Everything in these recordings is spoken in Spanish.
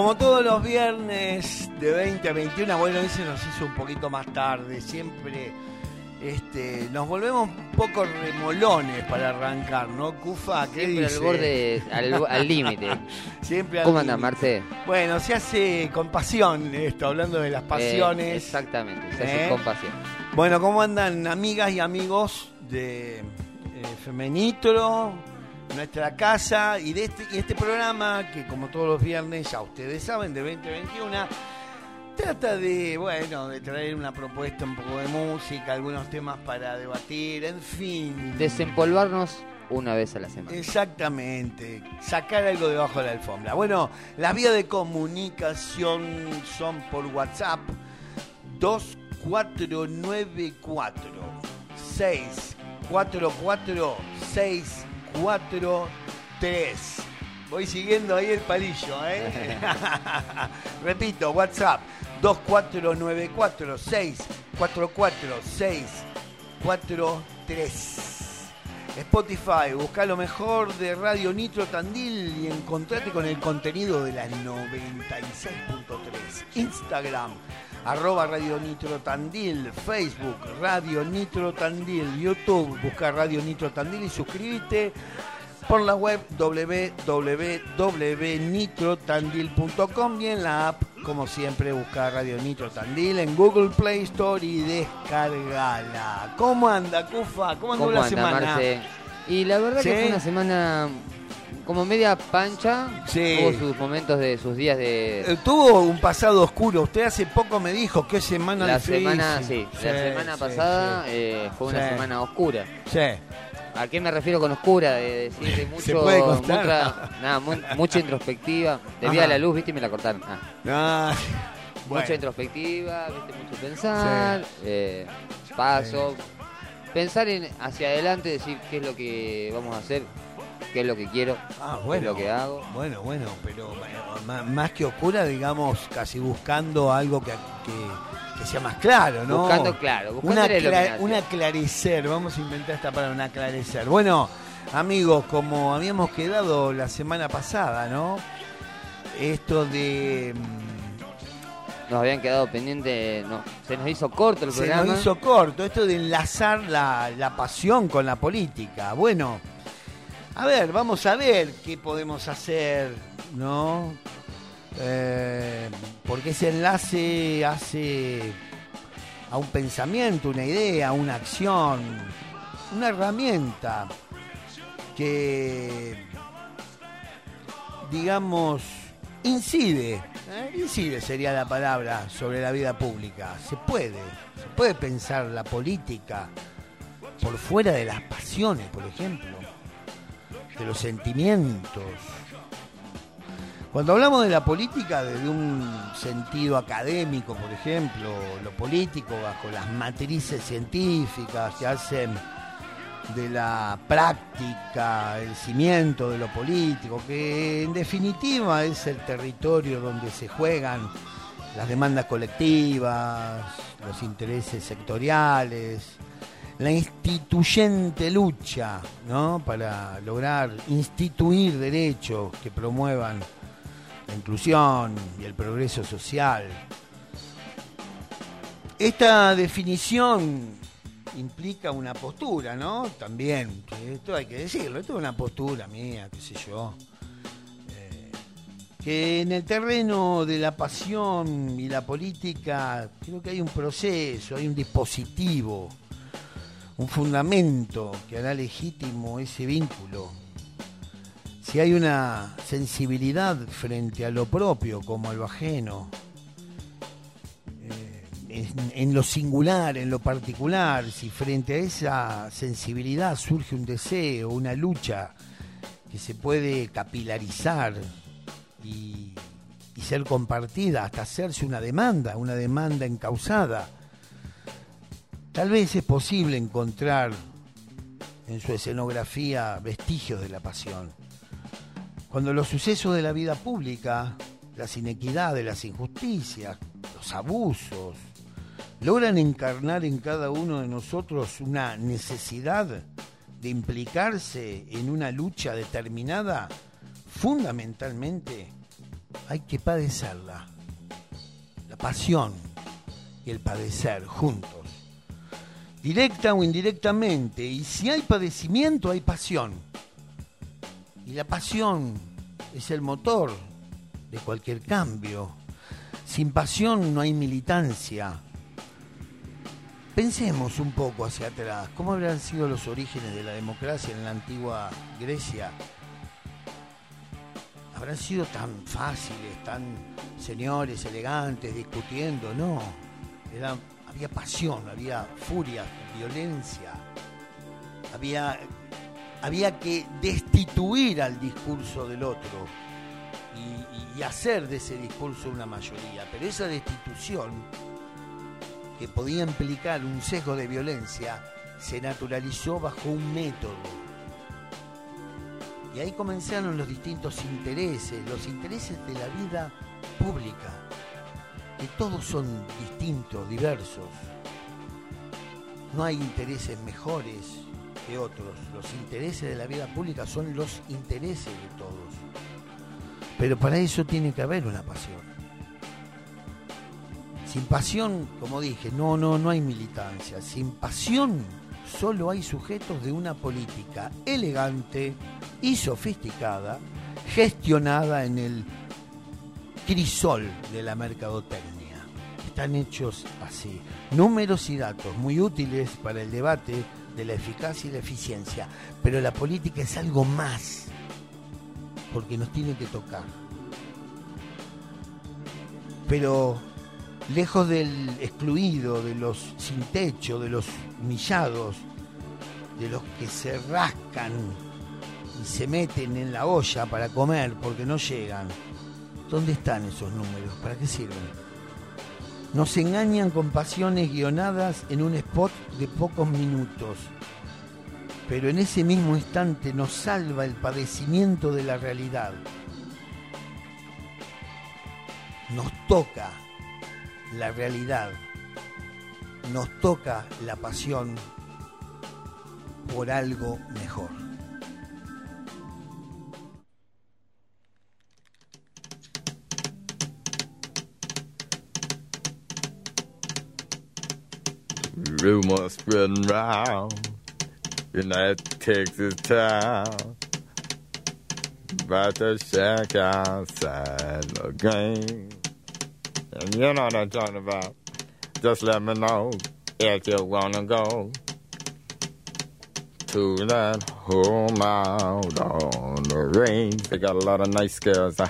Como todos los viernes de 20 a 21, bueno, ese nos hizo un poquito más tarde, siempre este, nos volvemos un poco remolones para arrancar, ¿no, Cufa? ¿Qué Siempre dice? al borde, al límite. Siempre al ¿Cómo anda. Marte? Bueno, se hace con pasión esto, hablando de las Eh, pasiones. exactamente, se hace ¿Eh? con pasión. Bueno, ¿cómo andan amigas y amigos de eh, Femenitro, nuestra casa y de este, y este programa que como todos los viernes, ya ustedes saben, de 2021, trata de, bueno, de traer una propuesta, un poco de música, algunos temas para debatir, en fin. Desempolvarnos una vez a la semana. Exactamente, sacar algo debajo de la alfombra. Bueno, las vías de comunicación son por WhatsApp 2494 644 643. Voy siguiendo ahí el palillo, ¿eh? Repito, WhatsApp 2494 644 643. Spotify, busca lo mejor de Radio Nitro Tandil y encontrate con el contenido de la 96.3. Instagram, arroba Radio Nitro Tandil. Facebook, Radio Nitro Tandil. YouTube, busca Radio Nitro Tandil y suscríbete por la web www.nitrotandil.com y en la app, como siempre, busca Radio Nitro Tandil en Google Play Store y descargala. ¿Cómo anda, Cufa? ¿Cómo andó ¿Cómo la anda, semana? Marce? Y la verdad que fue una semana como media pancha. Sí. Tuvo sus momentos de sus días de... Eh, Tuvo un pasado oscuro. Usted hace poco me dijo qué semana La difícil. semana, sí, la semana sí, pasada sí. eh, fue una Sí. semana oscura. Sí. ¿A qué me refiero con oscura? De decir de mucho, Se puede contar. mucha, nada, mu- mucha introspectiva. Debía Ajá. la luz, viste, y me la cortaron. Ah. Ah, bueno. Mucha introspectiva, viste, mucho pensar, eh, paso, pensar en hacia adelante, decir qué es lo que vamos a hacer, qué es lo que quiero, Ah, qué es bueno. lo que hago. Bueno, bueno, pero bueno, ma- más que oscura, digamos, casi buscando algo que, que, que sea más claro, ¿no? Buscando, claro, buscando una, cla- un aclarecer, vamos a inventar esta palabra, un aclarecer. Bueno, amigos, como habíamos quedado la semana pasada, ¿no? Esto de... mm, Nos habían quedado pendientes, no, se nos hizo corto el Se programa. nos hizo corto esto de enlazar la, la pasión con la política. Bueno, a ver, vamos a ver qué podemos hacer, ¿no? Eh, porque ese enlace hace a un pensamiento, una idea, una acción, una herramienta que, digamos, incide, ¿eh? incide sería la palabra sobre la vida pública. Se puede, se puede pensar la política por fuera de las pasiones, por ejemplo, de los sentimientos. Cuando hablamos de la política desde un sentido académico, por ejemplo, lo político bajo las matrices científicas que hacen de la práctica, el cimiento de lo político, que en definitiva es el territorio donde se juegan las demandas colectivas, los intereses sectoriales, la instituyente lucha ¿no? para lograr instituir derechos que promuevan la inclusión y el progreso social. Esta definición implica una postura, ¿no? También, esto hay que decirlo, esto es una postura mía, qué sé yo. Eh, que en el terreno de la pasión y la política creo que hay un proceso, hay un dispositivo, un fundamento que hará legítimo ese vínculo. Si hay una sensibilidad frente a lo propio como a lo ajeno, eh, en, lo singular, en lo particular, si frente a esa sensibilidad surge un deseo, una lucha que se puede capilarizar y, y ser compartida, hasta hacerse una demanda, una demanda encausada, tal vez es posible encontrar en su escenografía vestigios de la pasión. Cuando los sucesos de la vida pública, las inequidades, las injusticias, los abusos, logran encarnar en cada uno de nosotros una necesidad de implicarse en una lucha determinada, fundamentalmente hay que padecerla. La pasión y el padecer juntos. Directa o indirectamente. Y si hay padecimiento, hay pasión. Y la pasión es el motor de cualquier cambio. Sin pasión no hay militancia. Pensemos un poco hacia atrás. ¿Cómo habrán sido los orígenes de la democracia en la antigua Grecia? ¿Habrán sido tan fáciles, tan señores, elegantes, discutiendo? No. Había pasión, había furia, violencia. Había, había que destituir al discurso del otro y, hacer de ese discurso una mayoría. Pero esa destitución, que podía implicar un sesgo de violencia, se naturalizó bajo un método. Y ahí comenzaron los distintos intereses, los intereses de la vida pública, que todos son distintos, diversos. No hay intereses mejores que otros. Los intereses de la vida pública son los intereses de todos. Pero para eso tiene que haber una pasión. Sin pasión, como dije, no, no, no hay militancia. Sin pasión solo hay sujetos de una política elegante y sofisticada, gestionada en el crisol de la mercadotecnia. Están hechos así. Números y datos muy útiles para el debate de la eficacia y la eficiencia. Pero la política es algo más porque nos tiene que tocar. Pero lejos del excluido, de los sin techo, de los humillados, de los que se rascan y se meten en la olla para comer porque no llegan, ¿dónde están esos números? ¿Para qué sirven? Nos engañan con pasiones guionadas en un spot de pocos minutos pero en ese mismo instante nos salva el padecimiento de la realidad. Nos toca la realidad, nos toca la pasión por algo mejor. Rumors spreading round. in that Texas town. About to shack outside the game. And you know what I'm talking about. Just let me know if you wanna go to that home out on the range. They got a lot of nice girls. Huh?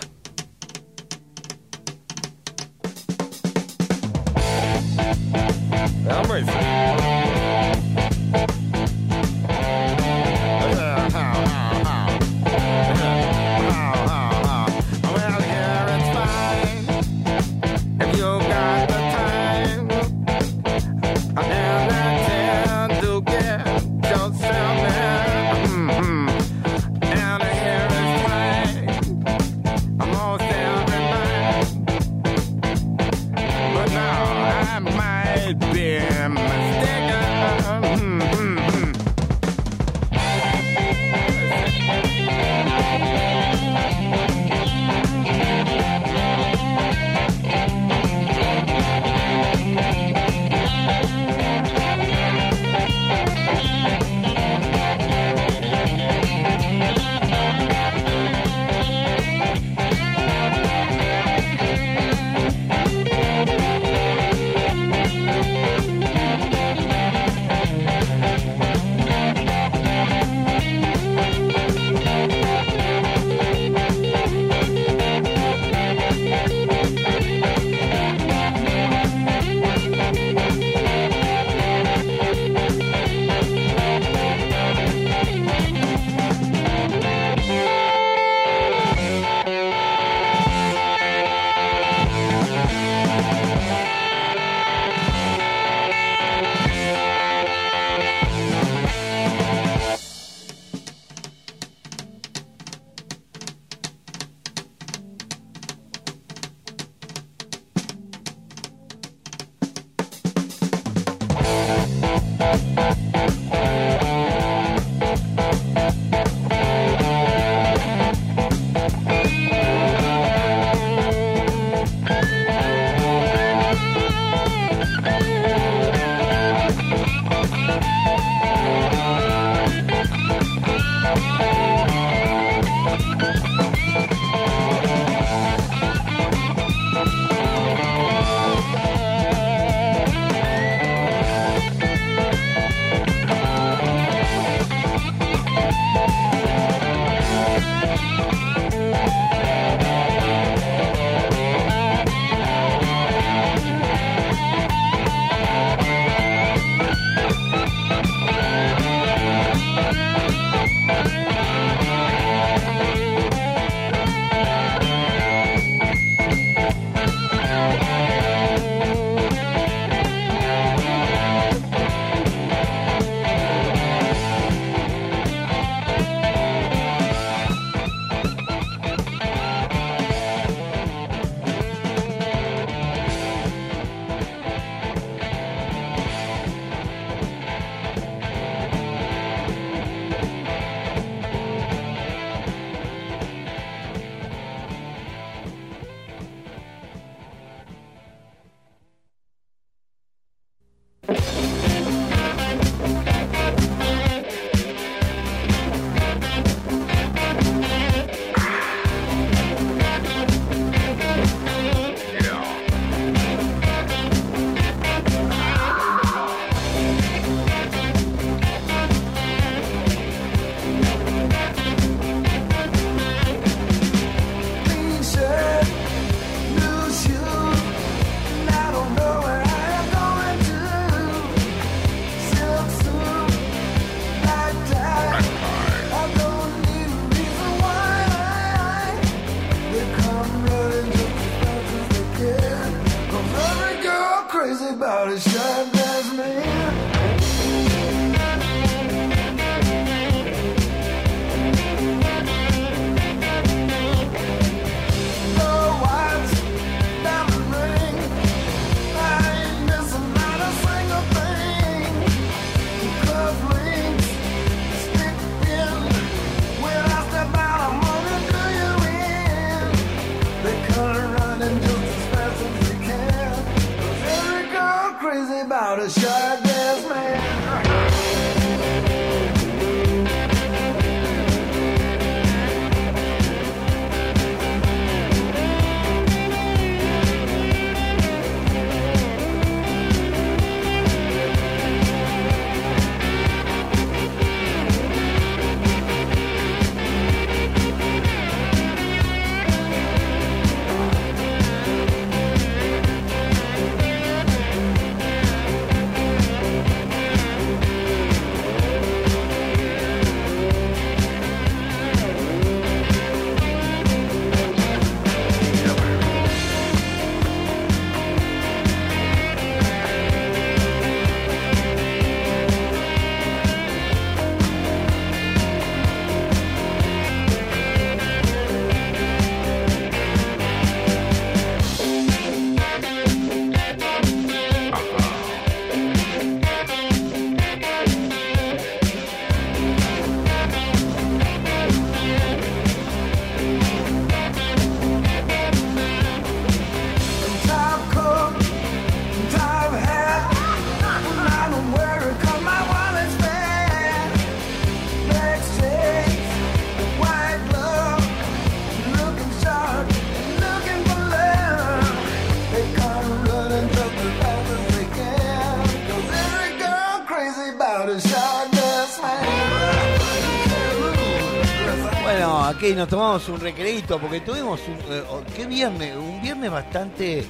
Aquí nos tomamos un recreito porque tuvimos un, eh, oh, ¿qué viernes? Un viernes bastante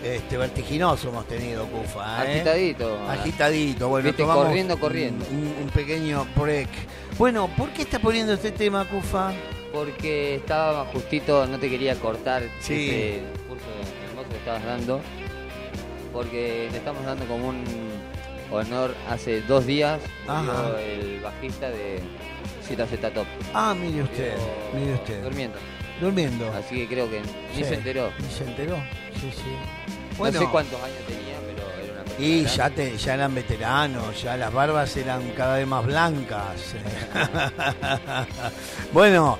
este, vertiginoso hemos tenido, Cufa. ¿eh? Agitadito. Agitadito, bueno, Viste, tomamos corriendo, corriendo. Un, un pequeño break. Bueno, ¿por qué está poniendo este tema, Cufa? Porque estaba justito, no te quería cortar Sí. ese curso hermoso que estabas dando. Porque le estamos dando como un honor hace dos días murió el bajista de Zeta Z Top. Ah, mire usted, mire usted. Durmiendo. Durmiendo. Así que creo que ni Sí, se enteró. Ni se enteró, sí, sí. no sé cuántos años tenía, pero era una persona Y grande. ya, te- ya eran veteranos, ya las barbas eran cada vez más blancas. bueno,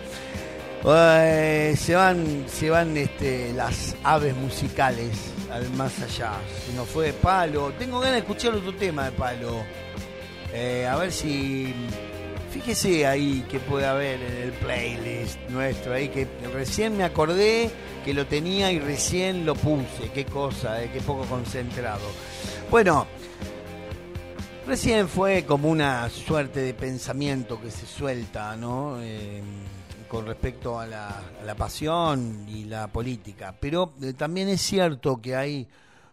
eh, se van, se van este, las aves musicales al más allá. Si no fue de palo, tengo ganas de escuchar otro tema de palo. Eh, a ver si. Fíjese ahí que puede haber en el playlist nuestro, ahí que recién me acordé que lo tenía y recién lo puse. Qué cosa, eh, qué poco concentrado. Bueno, recién fue como una suerte de pensamiento que se suelta, ¿no? Eh, con respecto a la, pasión y la política, pero eh, también es cierto que hay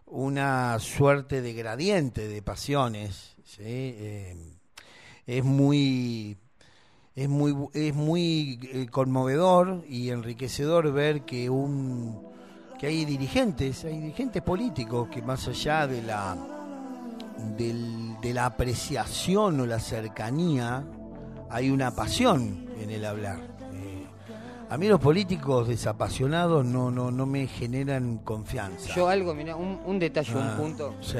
una suerte de gradiente de pasiones, ¿sí? Es muy es muy es muy eh, conmovedor y enriquecedor ver que un que hay dirigentes hay dirigentes políticos que más allá de la del- de la apreciación o la cercanía hay una pasión en el hablar. Eh, a mí los políticos desapasionados no no no me generan confianza. Yo algo, mira, un, un detalle, Ah, un punto. sí.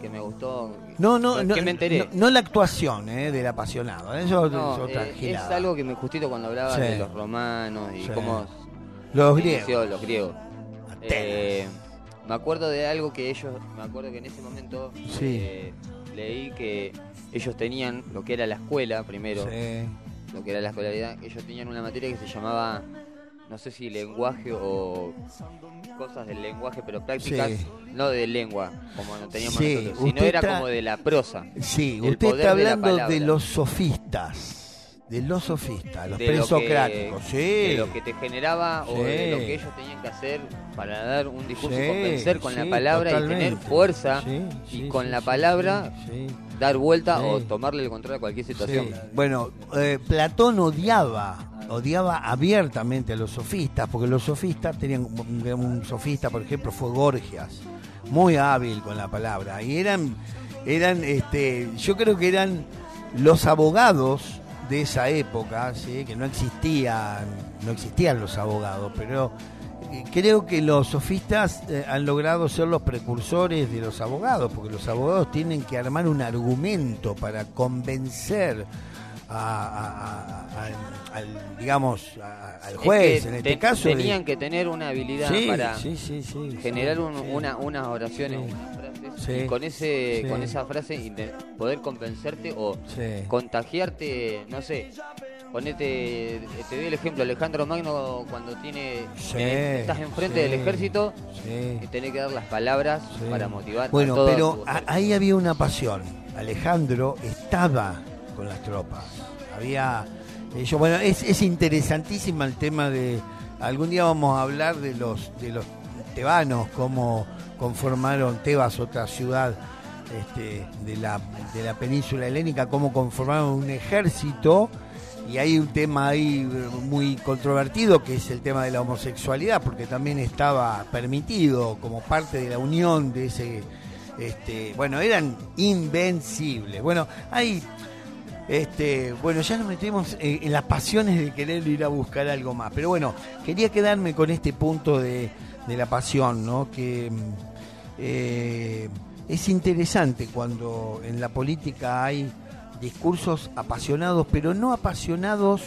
Que me gustó. no no que no, me enteré. no, no la actuación eh, del apasionado eso No, es otra eh, es algo que me justito cuando hablaba Sí. de los romanos y Sí. cómo los griegos los griegos. Eh, me acuerdo de algo que ellos, me acuerdo que en ese momento Sí. eh, leí que ellos tenían lo que era la escuela primero, Sí. lo que era la escolaridad, ellos tenían una materia que se llamaba, no sé si lenguaje o cosas del lenguaje, pero prácticas Sí. no de lengua, como no teníamos Sí, nosotros, sino era está- como de la prosa. Sí, usted está hablando de, los sofistas, de los sofistas, los de lo presocráticos, sí. de lo que te generaba o de lo que ellos tenían que hacer para dar un discurso y convencer con la palabra y tener fuerza Sí, y con la palabra dar vuelta o tomarle el control a cualquier situación. Sí. Bueno, eh, Platón odiaba, odiaba abiertamente a los sofistas, porque los sofistas tenían un, sofista, por ejemplo, fue Gorgias, muy hábil con la palabra, y eran, eran, este, yo creo que eran los abogados de esa época, ¿sí? que no existían, no existían los abogados, pero eh, creo que los sofistas eh, han logrado ser los precursores de los abogados, porque los abogados tienen que armar un argumento para convencer a- a- a- al- digamos, al Es juez, que en este te- caso. de- tenían que tener una habilidad Sí, para sí, sí, sí, generar un- una, unas oraciones, unas frases, y con ese, con esa frase inte- poder convencerte o contagiarte, no sé. Ponete, te doy el ejemplo, Alejandro Magno cuando tiene tenés- estás enfrente del ejército y tenés que dar las palabras para motivar Bueno, a todos. pero ahí había una pasión. Alejandro estaba con las tropas. Había. ellos- bueno, es, es interesantísima el tema de. Algún día vamos a hablar de los de los tebanos, cómo conformaron Tebas, otra ciudad este, de, la, de la península helénica, cómo conformaron un ejército. Y hay un tema ahí eh, muy controvertido que es el tema de la homosexualidad, porque también estaba permitido como parte de la unión de ese. Este, bueno, eran invencibles. Bueno, hay. Este, bueno, ya nos metemos en, las pasiones de querer ir a buscar algo más. Pero bueno, quería quedarme con este punto de, la pasión, ¿no? Que eh, es interesante cuando en la política hay discursos apasionados, pero no apasionados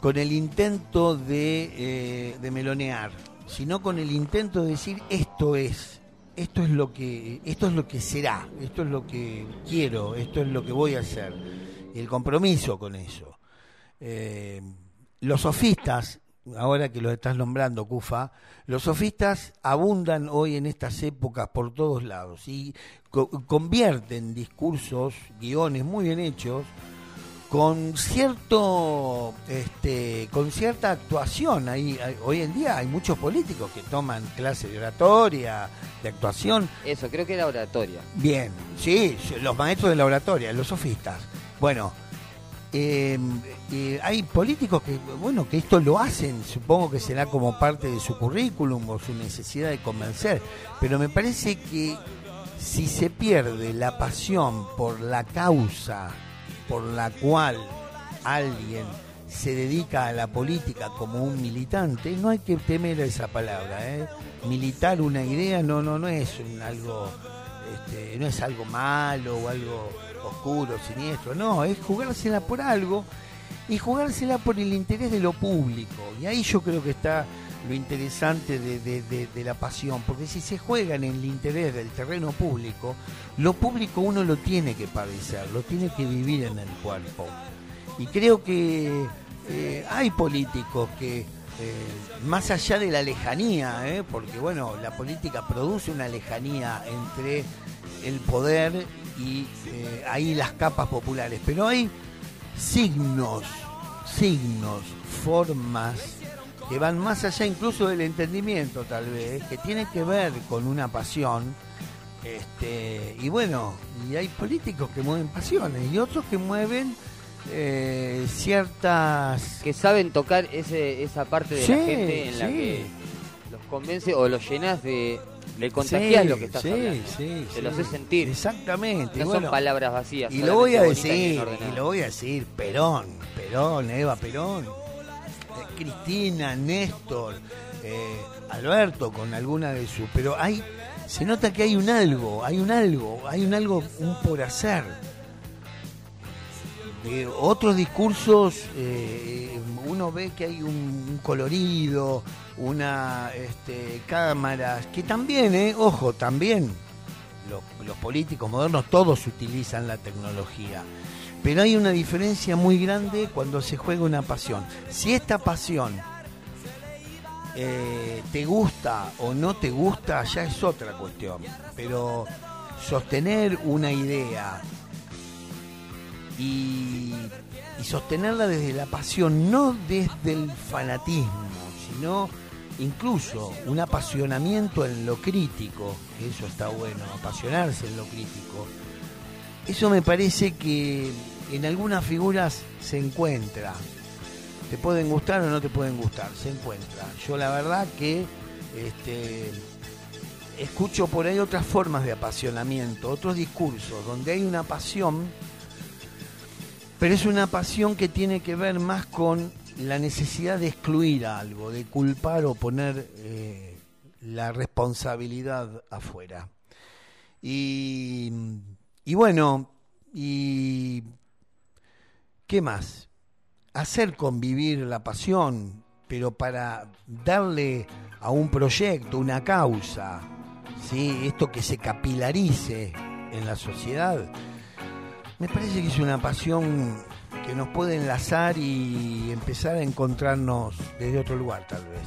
con el intento de, eh, de melonear, sino con el intento de decir esto es, esto es lo que, esto es lo que será, esto es lo que quiero, esto es lo que voy a hacer, y el compromiso con eso. Eh, los sofistas, ahora que los estás nombrando, Cufa, los sofistas abundan hoy en estas épocas por todos lados y co- convierten discursos, guiones muy bien hechos, con cierto este con cierta actuación. Ahí- hoy en día hay muchos políticos que toman clases de oratoria de actuación. Eso, creo que era oratoria. bien sí los maestros de la oratoria los sofistas. Bueno eh, eh, hay políticos que bueno que esto lo hacen supongo que será como parte de su currículum o su necesidad de convencer pero me parece que si se pierde la pasión por la causa por la cual alguien se dedica a la política como un militante, no hay que temer a esa palabra. ¿eh? Militar una idea no no no es un algo este, no es algo malo o algo oscuro, siniestro, no, es jugársela por algo y jugársela por el interés de lo público. Y ahí yo creo que está lo interesante de, la pasión, porque si se juega en el interés del terreno público, lo público uno lo tiene que padecer, lo tiene que vivir en el cuerpo. Y creo que eh, hay políticos que, eh, más allá de la lejanía, ¿eh? porque bueno, la política produce una lejanía entre el poder y ahí las capas populares, pero hay signos, signos, formas que van más allá incluso del entendimiento tal vez, que tienen que ver con una pasión. Este, y bueno, y hay políticos que mueven pasiones y otros que mueven eh, ciertas Que saben tocar ese, esa parte de Sí, la gente en la sí. que los convence o los llenas de. Le contagias Sí, lo que estás sí, hablando. sí, Te lo haces sentir. Exactamente. No bueno, son palabras vacías. y lo voy a y decir, y lo voy a decir, Perón, Perón, Eva Perón, eh, Cristina, Néstor, eh, Alberto con alguna de sus, pero hay, se nota que hay un algo, hay un algo, hay un algo, un por hacer. Otros discursos, eh, uno ve que hay un, un colorido, una este, cámaras, que también, eh, ojo, también los, políticos modernos todos utilizan la tecnología. Pero hay una diferencia muy grande cuando se juega una pasión. Si esta pasión eh, te gusta o no te gusta, ya es otra cuestión. Pero sostener una idea y sostenerla desde la pasión, no desde el fanatismo, sino incluso un apasionamiento en lo crítico, eso está bueno, apasionarse en lo crítico. Eso me parece que en algunas figuras se encuentra. Te pueden gustar o no te pueden gustar, se encuentra. Yo la verdad que este, escucho por ahí otras formas de apasionamiento, otros discursos, donde hay una pasión, pero es una pasión que tiene que ver más con la necesidad de excluir algo, de culpar o poner eh, la responsabilidad afuera. Y, y bueno, y ¿qué más? Hacer convivir la pasión, pero para darle a un proyecto, una causa, ¿sí? esto que se capilarice en la sociedad, me parece que es una pasión que nos puede enlazar y empezar a encontrarnos desde otro lugar tal vez.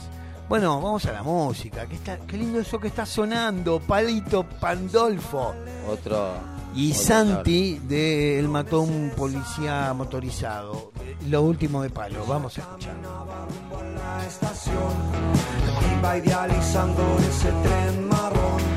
Bueno, vamos a la música. está, qué lindo eso que está sonando. Palito Pandolfo. Otro. Y otro Santi de Él mató a un policía motorizado. Lo último de palo. Vamos a escuchar. la estación iba idealizando ese tren marrón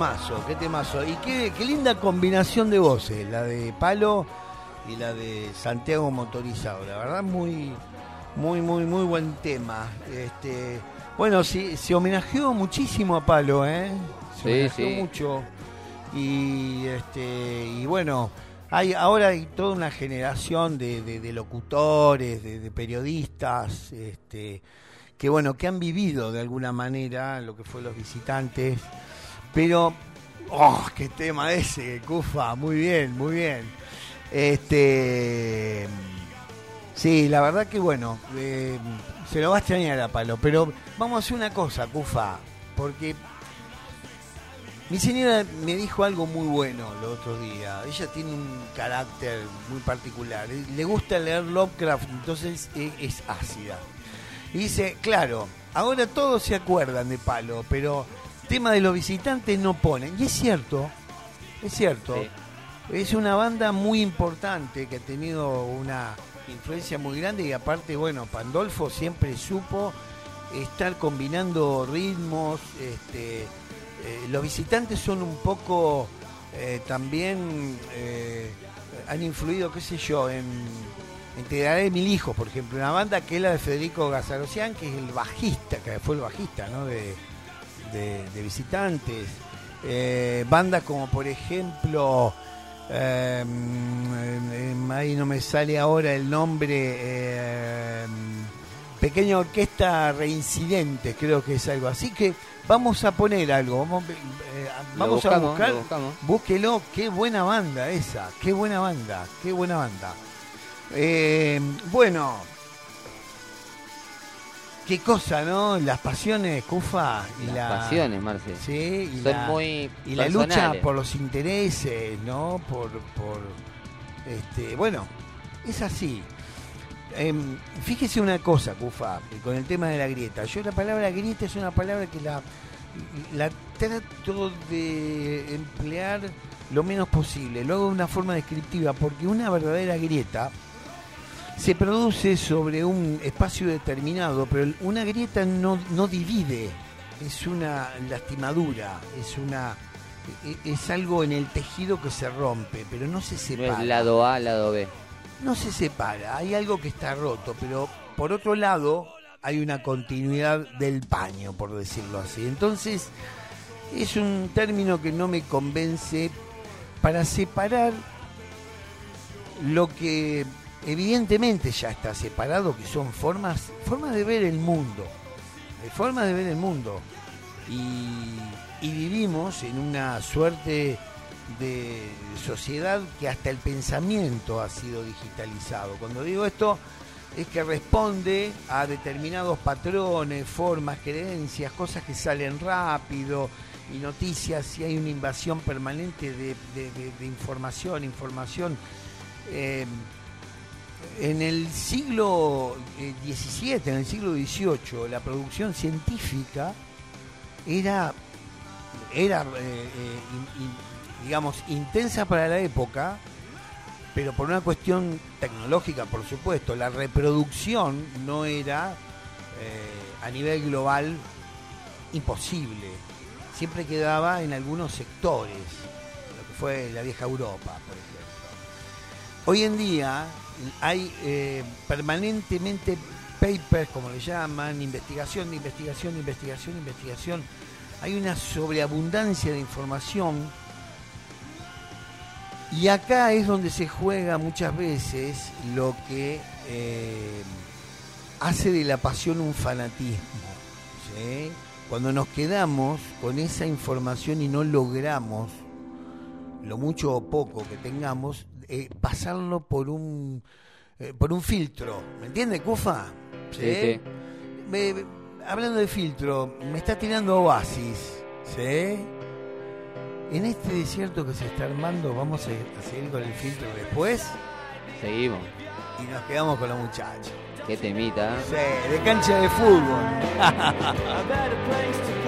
temazo, qué temazo. Y qué, qué linda combinación de voces, la de Palo y la de Santiago Motorizado. La verdad, muy, muy, muy, muy buen tema. Este, bueno, sí, se homenajeó muchísimo a Palo, ¿eh? Se Sí, homenajeó sí. mucho. Y, este, y bueno, hay, ahora hay toda una generación de, de- de locutores, de, de periodistas, este, que bueno, que han vivido de alguna manera lo que fue los visitantes. Pero, oh, qué tema ese, Cufa, muy bien, muy bien. Este, sí, la verdad que bueno, eh, se lo va a extrañar a Palo, pero vamos a hacer una cosa, Cufa, porque mi señora me dijo algo muy bueno el otro día. Ella tiene un carácter muy particular. Le gusta leer Lovecraft, entonces es ácida. Y dice, claro, ahora todos se acuerdan de Palo, pero tema de los visitantes no ponen. Y es cierto, es cierto. Sí. Es una banda muy importante que ha tenido una influencia muy grande y aparte, bueno, Pandolfo siempre supo estar combinando ritmos. Este, eh, los visitantes son un poco eh, también eh, han influido, qué sé yo, en, en Te daré mil hijos, por ejemplo, una banda que es la de Federico Gazarosian, que es el bajista, que fue el bajista, ¿no? De, de- de visitantes. Eh, bandas como por ejemplo, eh, mm, ahí no me sale ahora el nombre, Pequeña Orquesta Reincidente, creo que es algo así que vamos a poner algo, vamos, eh, vamos a buscar, búsquelo, qué buena banda esa, qué buena banda, qué buena banda. Bueno, qué cosa, ¿no? Las pasiones, Cufa, y Las la pasiones, Marce. Sí, y Son la, muy y la lucha por los intereses, ¿no? Por, por este, bueno, es así. Em, fíjese una cosa, Cufa, con el tema de la grieta. Yo la palabra grieta es una palabra que la, la trato de emplear lo menos posible. Lo hago de una forma descriptiva, porque una verdadera grieta se produce sobre un espacio determinado, pero una grieta no, no divide, es una lastimadura, es una e- es algo en el tejido que se rompe, pero no se No separa. es lado A, lado B. No se separa, hay algo que está roto, pero por otro lado hay una continuidad del paño, por decirlo así. Entonces, es un término que no me convence para separar lo que evidentemente ya está separado, que son formas, formas de ver el mundo, formas de ver el mundo. Y, vivimos en una suerte de sociedad que hasta el pensamiento ha sido digitalizado. Cuando digo esto es que responde a determinados patrones, formas, creencias, cosas que salen rápido y noticias y hay una invasión permanente de información, información. Eh, en el siglo eh, XVII, en el siglo XVIII, la producción científica era, era eh, eh, digamos, intensa para la época, pero por una cuestión tecnológica, por supuesto. La reproducción no era eh, a nivel global imposible. Siempre quedaba en algunos sectores, lo que fue la vieja Europa, por ejemplo. Hoy en día hay eh, permanentemente papers, como le llaman, investigación, investigación, investigación, investigación. Hay una sobreabundancia de información y acá es donde se juega muchas veces lo que eh, hace de la pasión un fanatismo. Cuando nos quedamos con esa información y no logramos, lo mucho o poco que tengamos, eh, pasarlo por un, eh, por un filtro. ¿Me entiende, Cufa? Sí, sí. Me- me- hablando de filtro, me está tirando Oasis. ¿Sí? En este desierto que se está armando, vamos a, a seguir con el filtro después Seguimos. y nos quedamos con los muchachos. Qué temita. ¿eh? Sí, de cancha de fútbol.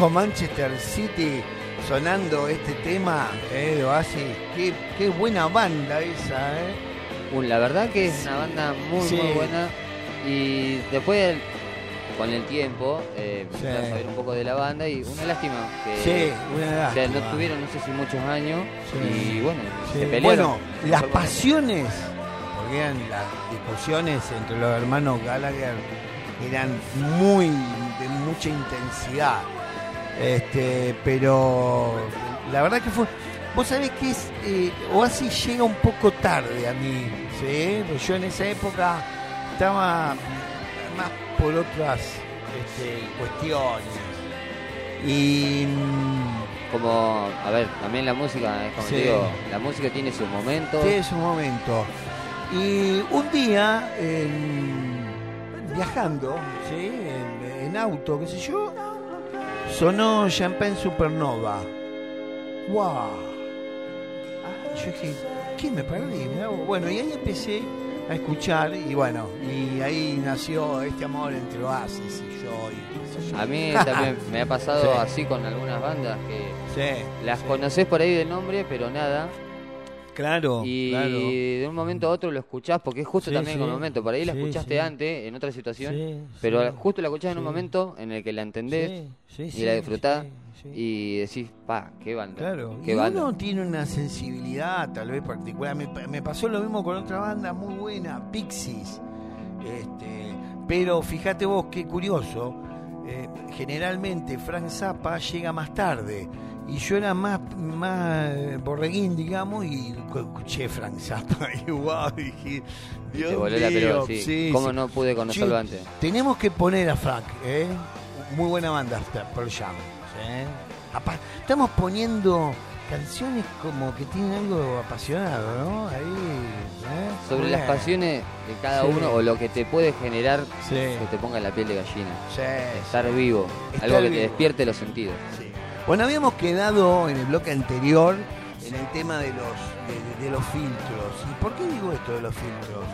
viejo Manchester City sonando este tema eh, de Oasis. Qué, qué buena banda esa, ¿eh? Uh, la verdad que es una banda muy, Sí. muy buena. Y después, con el tiempo, eh, Sí. empecé a saber un poco de la banda y una lástima que Sí, una o sea, no tuvieron, no sé si muchos años. Sí. Y bueno, se pelearon. Bueno, las pasiones, porque eran las discusiones entre los hermanos Gallagher, eran muy de mucha intensidad. Este, pero la verdad que fue. Vos sabés que es. Eh, Oasis llega un poco tarde a mí, ¿sí? Porque yo en esa época estaba más por otras este, cuestiones. Y. mm, Como, a ver, también la música, como Sí. digo, la música tiene sus momentos. Sí, es un momento. Y un día, viajando, ¿sí? En, en auto, qué sé yo, sonó Champagne Supernova. ¡Wow! Ah, yo dije, ¿qué me perdí? Bueno, y ahí empecé a escuchar y bueno, y ahí nació este amor entre Oasis y yo. Y, qué sé yo. A mí también me ha pasado Sí. así con algunas bandas que Sí, las sí. conoces por ahí de nombre, pero nada. Claro, Y claro. de un momento a otro lo escuchás, porque es justo Sí, también con sí. el momento. Por ahí la Sí, escuchaste antes, en otra situación, pero justo la escuchás en un momento en el que la entendés y la disfrutás y decís, pa, qué banda. Claro, qué y banda. uno tiene una sensibilidad tal vez particular. Me, me pasó lo mismo con otra banda muy buena, Pixies. Este, pero fíjate vos qué curioso. eh, generalmente Frank Zappa llega más tarde. Y yo era más, más eh, borreguín, digamos, y cu- escuché Frank Zappa. Y wow, dije, Dios te voló la mío, pelota, sí. sí, ¿Cómo sí. no pude conocerlo antes? Tenemos que poner a Frank, ¿eh? Muy buena banda, Pearl Jam. Apa- Estamos poniendo canciones como que tienen algo apasionado, ¿no? Ahí. ¿eh? Sobre las pasiones de cada Sí. uno o lo que te puede generar Sí. que te ponga la piel de gallina. Sí, Estar vivo, Estar algo que te despierte los sentidos. Bueno, habíamos quedado en el bloque anterior en el tema de los, de, los filtros. ¿Y por qué digo esto de los filtros?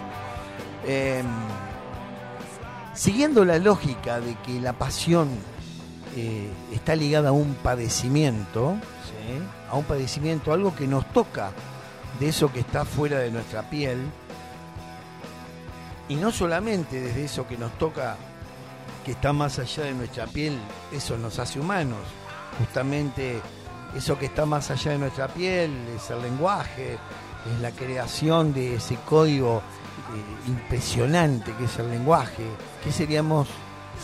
Eh, siguiendo la lógica de que la pasión eh, está ligada a un padecimiento, a un padecimiento, algo que nos toca, de eso que está fuera de nuestra piel, y no solamente desde eso que nos toca, que está más allá de nuestra piel, eso nos hace humanos, justamente eso que está más allá de nuestra piel es el lenguaje, es la creación de ese código eh, impresionante que es el lenguaje. ¿Qué seríamos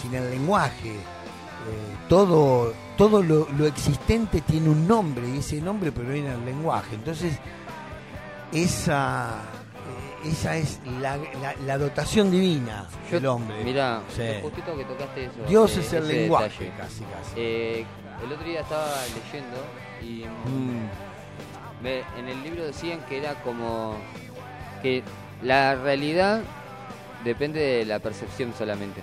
sin el lenguaje? Eh, todo todo lo, lo existente tiene un nombre y ese nombre proviene del lenguaje. Entonces, esa, eh, esa es la, la- la dotación divina Yo- del hombre. Mira, Sí. justito que tocaste eso. Dios eh, es el lenguaje, detalle. casi, casi. El otro día estaba leyendo y Mm, me- en el libro decían que era como que la realidad depende de la percepción solamente.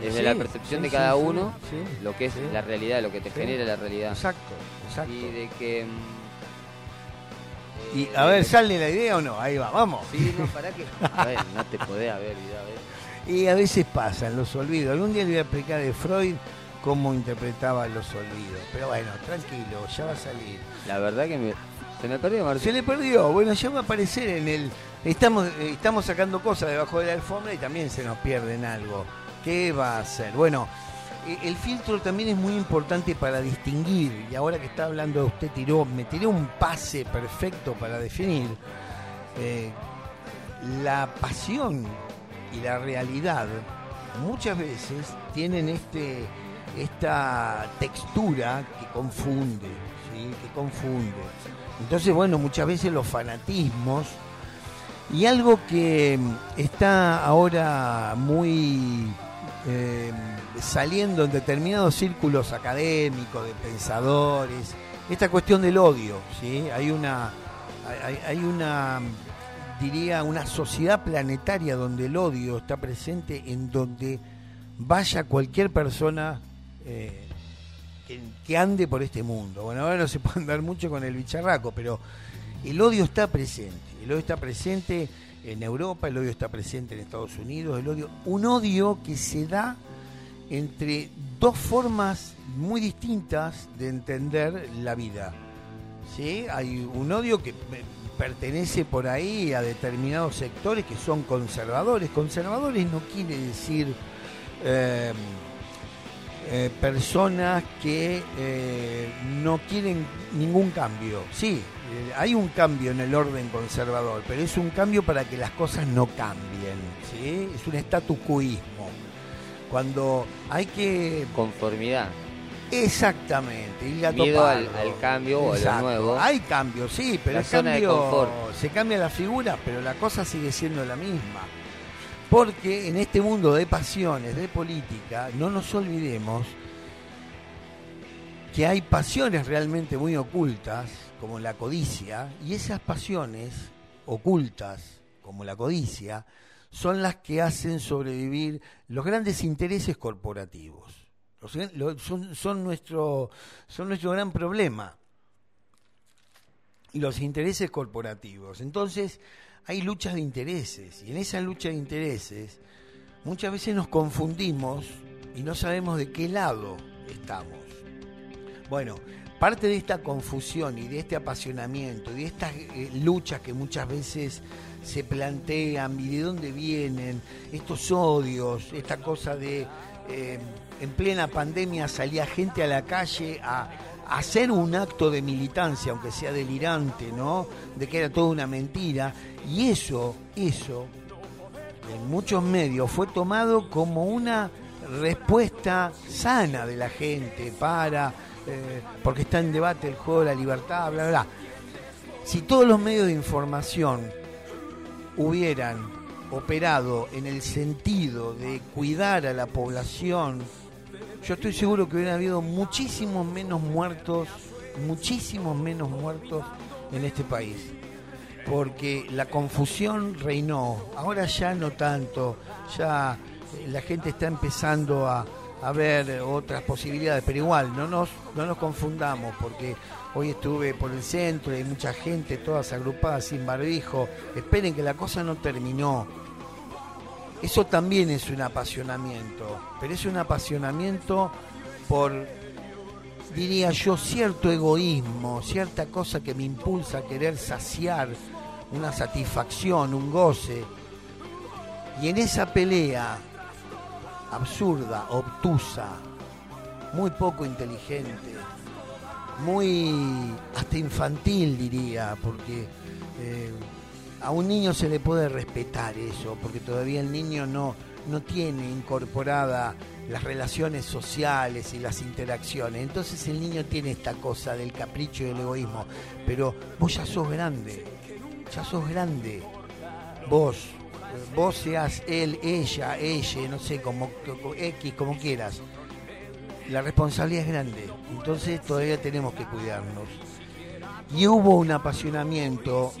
Desde Sí, la percepción sí, de cada sí, uno, lo que es la realidad, lo que te genera la realidad. Exacto, exacto. Y de que... mm, Y eh, a ver, ¿sale la idea o no? Ahí va, vamos. Sí, no, para que... A ver, no te podés haber olvidado. Y a veces pasan los olvidos. Algún día le voy a explicar de Freud cómo interpretaba los olvidos. Pero bueno, tranquilo, ya va a salir. La verdad que me- se me perdió, Se Marcelo. le perdió. Bueno, ya va a aparecer en el. Estamos, eh, estamos sacando cosas debajo de la alfombra y también se nos pierden algo. ¿Qué va a hacer? Bueno, eh, el filtro también es muy importante para distinguir. Y ahora que está hablando usted, tiró, me tiró un pase perfecto para definir. eh, la pasión y la realidad muchas veces tienen este esta textura que confunde, ¿sí? que confunde. Entonces, bueno, muchas veces los fanatismos y algo que mm, está ahora muy eh, saliendo en determinados círculos académicos, de pensadores, esta cuestión del odio, ¿sí? Hay una hay, hay una diría una sociedad planetaria donde el odio está presente en donde vaya cualquier persona eh, que, ande por este mundo. Bueno, ahora no se puede andar mucho con el bicharraco, pero el odio está presente. El odio está presente en Europa, el odio está presente en Estados Unidos, el odio, un odio que se da entre dos formas muy distintas de entender la vida. ¿Sí? Hay un odio que pertenece por ahí a determinados sectores que son conservadores. Conservadores no quiere decir eh, eh, personas que eh, no quieren ningún cambio. Sí, eh, hay un cambio en el orden conservador, pero es un cambio para que las cosas no cambien. ¿sí? Es un status quoismo. Cuando hay que Conformidad. Exactamente, gato Miedo al- cambio o a lo nuevo. Hay cambios, sí, pero La el zona de cambio confort. se cambia la figura, pero la cosa sigue siendo la misma. Porque en este mundo de pasiones, de política, no nos olvidemos que hay pasiones realmente muy ocultas, como la codicia, y esas pasiones ocultas, como la codicia, son las que hacen sobrevivir los grandes intereses corporativos. Son nuestro, son nuestro gran problema. Los intereses corporativos. Entonces, hay luchas de intereses. Y en esa lucha de intereses, muchas veces nos confundimos y no sabemos de qué lado estamos. Bueno, parte de esta confusión y de este apasionamiento, y de estas eh, luchas que muchas veces se plantean y de dónde vienen, estos odios, esta cosa de eh, en plena pandemia salía gente a la calle a hacer un acto de militancia, aunque sea delirante, ¿no? De que era toda una mentira. Y eso, eso, en muchos medios fue tomado como una respuesta sana de la gente para, eh, porque está en debate el juego de la libertad, bla, bla. Si todos los medios de información hubieran operado en el sentido de cuidar a la población, yo estoy seguro que hubiera habido muchísimos menos muertos, muchísimos menos muertos en este país porque la confusión reinó. Ahora ya no tanto, ya eh, la gente está empezando a, a ver otras posibilidades, pero igual, no nos, no nos confundamos, porque hoy estuve por el centro y hay mucha gente, todas agrupadas sin barbijo. Esperen que la cosa no terminó. Eso también es un apasionamiento, pero es un apasionamiento por diría yo, cierto egoísmo, cierta cosa que me impulsa a querer saciar una satisfacción, un goce. Y en esa pelea absurda, obtusa, muy poco inteligente, muy hasta infantil diría, porque eh, a un niño se le puede respetar eso, porque todavía el niño no, no tiene incorporada las relaciones sociales y las interacciones. Entonces el niño tiene esta cosa del capricho y del egoísmo. Pero vos ya sos grande, ya sos grande. Vos, vos seas él, ella, ella, no sé, como, como X, como quieras. La responsabilidad es grande, entonces todavía tenemos que cuidarnos. Y hubo un apasionamiento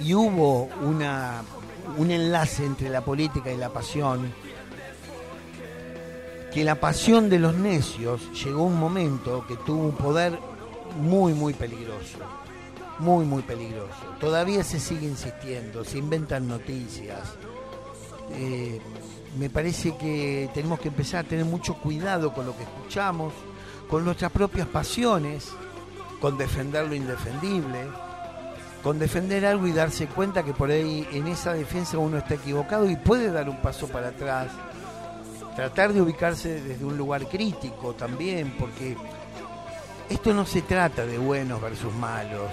y, hubo una, un enlace entre la política y la pasión que la pasión de los necios llegó un momento que tuvo un poder muy, muy peligroso. Muy, muy peligroso. Todavía se sigue insistiendo, se inventan noticias. Eh, me parece que tenemos que empezar a tener mucho cuidado con lo que escuchamos, con nuestras propias pasiones, con defender lo indefendible, con defender algo y darse cuenta que por ahí en esa defensa uno está equivocado y puede dar un paso para atrás. Tratar de ubicarse desde un lugar crítico también, porque esto no se trata de buenos versus malos,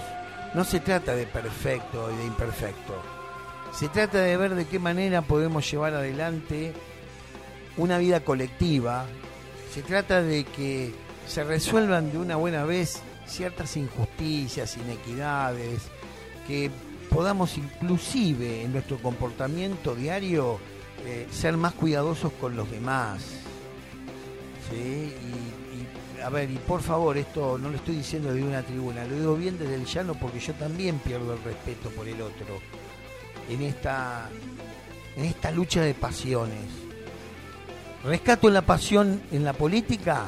no se trata de perfecto y de imperfecto, se trata de ver de qué manera podemos llevar adelante una vida colectiva, se trata de que se resuelvan de una buena vez ciertas injusticias, inequidades, que podamos inclusive en nuestro comportamiento diario eh, ser más cuidadosos con los demás. ¿sí? Y, a ver, y por favor, esto no lo estoy diciendo desde una tribuna, lo digo bien desde el llano porque yo también pierdo el respeto por el otro en esta, en esta lucha de pasiones. Rescato la pasión en la política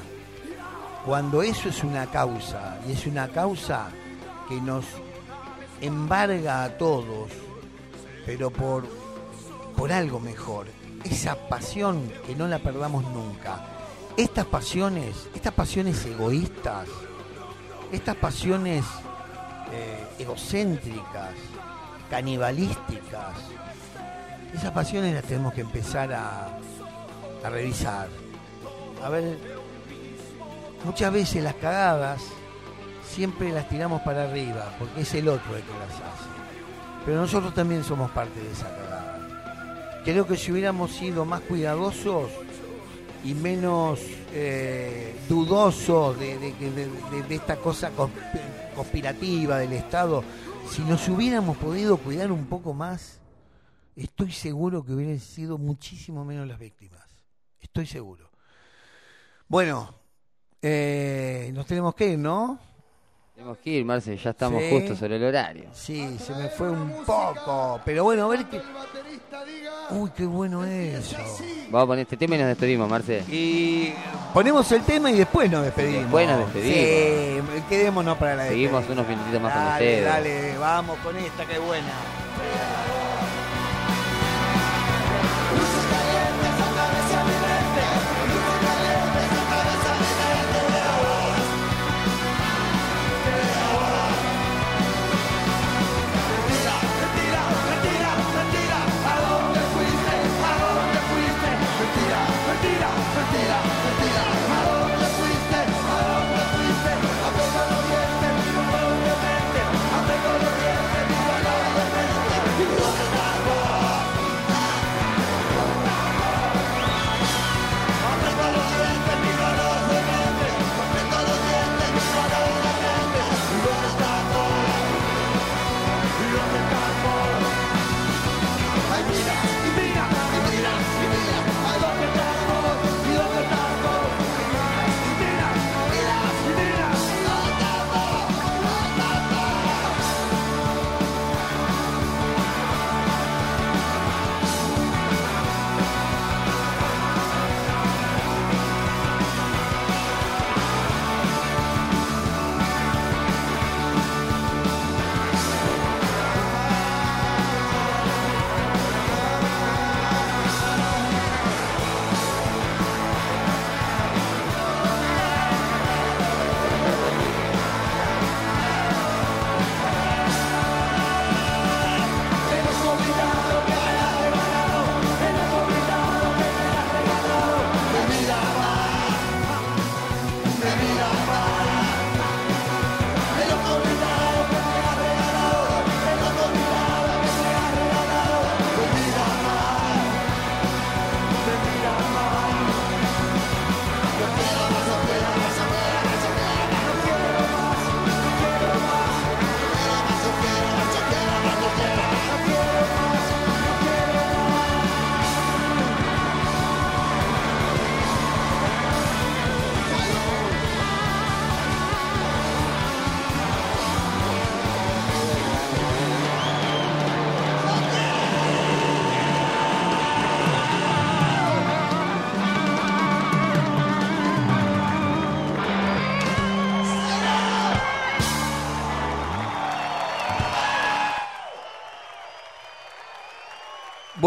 cuando eso es una causa, y es una causa que nos embarga a todos, pero por, por algo mejor. Esa pasión que no la perdamos nunca. estas pasiones, estas pasiones egoístas, estas pasiones eh, egocéntricas, canibalísticas, esas pasiones las tenemos que empezar a, a revisar. A ver, muchas veces las cagadas siempre las tiramos para arriba, porque es el otro el que las hace. Pero nosotros también somos parte de esa cagada. Creo que si hubiéramos sido más cuidadosos y menos eh, dudosos de, de- de- esta cosa consp- conspirativa del Estado, si nos hubiéramos podido cuidar un poco más, estoy seguro que hubieran sido muchísimo menos las víctimas. Estoy seguro. Bueno, eh, nos tenemos que ir, ¿no? Tenemos que ir, Marce, ya estamos Sí. justo sobre el horario. Sí, se me fue un poco. Pero bueno, a ver qué. Uy, qué bueno eso. Vamos a poner este tema y nos despedimos, Marce. Y ponemos el tema y después nos despedimos. Después nos despedimos. Sí, quedémonos para la Seguimos despedida. unos minutitos más con Dale, ustedes. dale, vamos con esta, qué buena.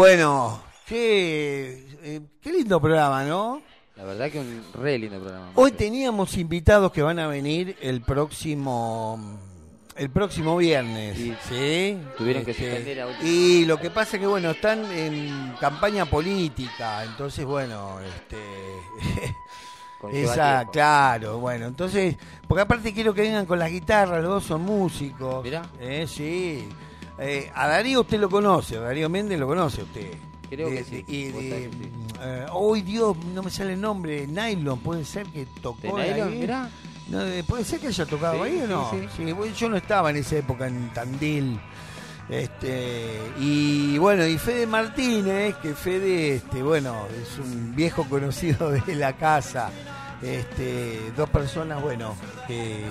Bueno, qué, eh, qué lindo programa, ¿no? La verdad que un re lindo programa. Hoy teníamos invitados que van a venir el próximo el próximo viernes, Sí. ¿sí? Tuvieron que suspender a última Y lo que pasa es que bueno, están en campaña política, entonces bueno, este esa, claro, bueno, entonces, porque aparte quiero que vengan con las guitarras, los dos son músicos. Mirá. Eh, sí. Eh, a Darío usted lo conoce, a Darío Méndez lo conoce usted. Creo que De- sí, de- y de- que sí. eh, ¡Uy, Dios! No me sale el nombre. Nylon, puede ser que tocó. ¿De Nylon? ahí? Mirá. No, eh, ¿Puede ser que haya tocado Sí, ahí o sí, no? sí. yo no estaba en esa época en Tandil. Este, y bueno, y Fede Martínez, que Fede, este, bueno, es un viejo conocido de la casa. Este, dos personas, bueno, que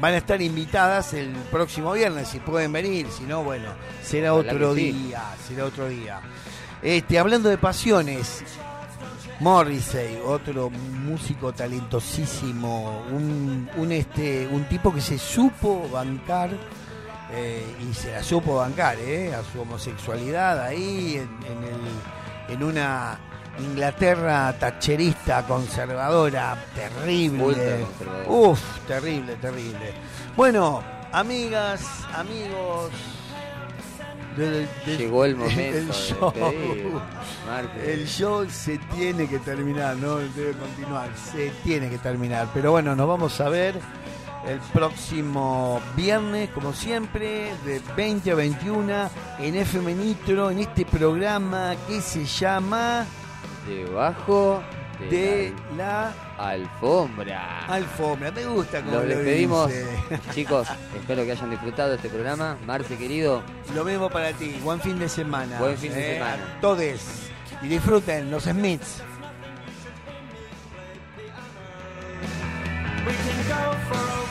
van a estar invitadas el próximo viernes, si pueden venir, si no, bueno, será Ojalá otro sí. día, será otro día. Este, hablando de pasiones, Morrissey, otro músico talentosísimo, un, un, este, un tipo que se supo bancar eh, y se la supo bancar eh, a su homosexualidad ahí en, en el- en una Inglaterra tacherista, conservadora, terrible. Uf, terrible, terrible. Bueno, amigas, amigos. Llegó el momento show. de despedir. Marte. El show se tiene que terminar, no debe continuar, se tiene que terminar. Pero bueno, nos vamos a ver el próximo viernes, como siempre, de 20 a 21 en FM Nitro, en este programa que se llama Debajo de, De la la alfombra. Alfombra. Me gusta como Los lo despedimos. dice. Chicos, espero que hayan disfrutado este programa. Marce querido, Lo mismo para ti. Buen fin de semana. Buen fin de semana. A todes. Y disfruten los Smiths. We can go for a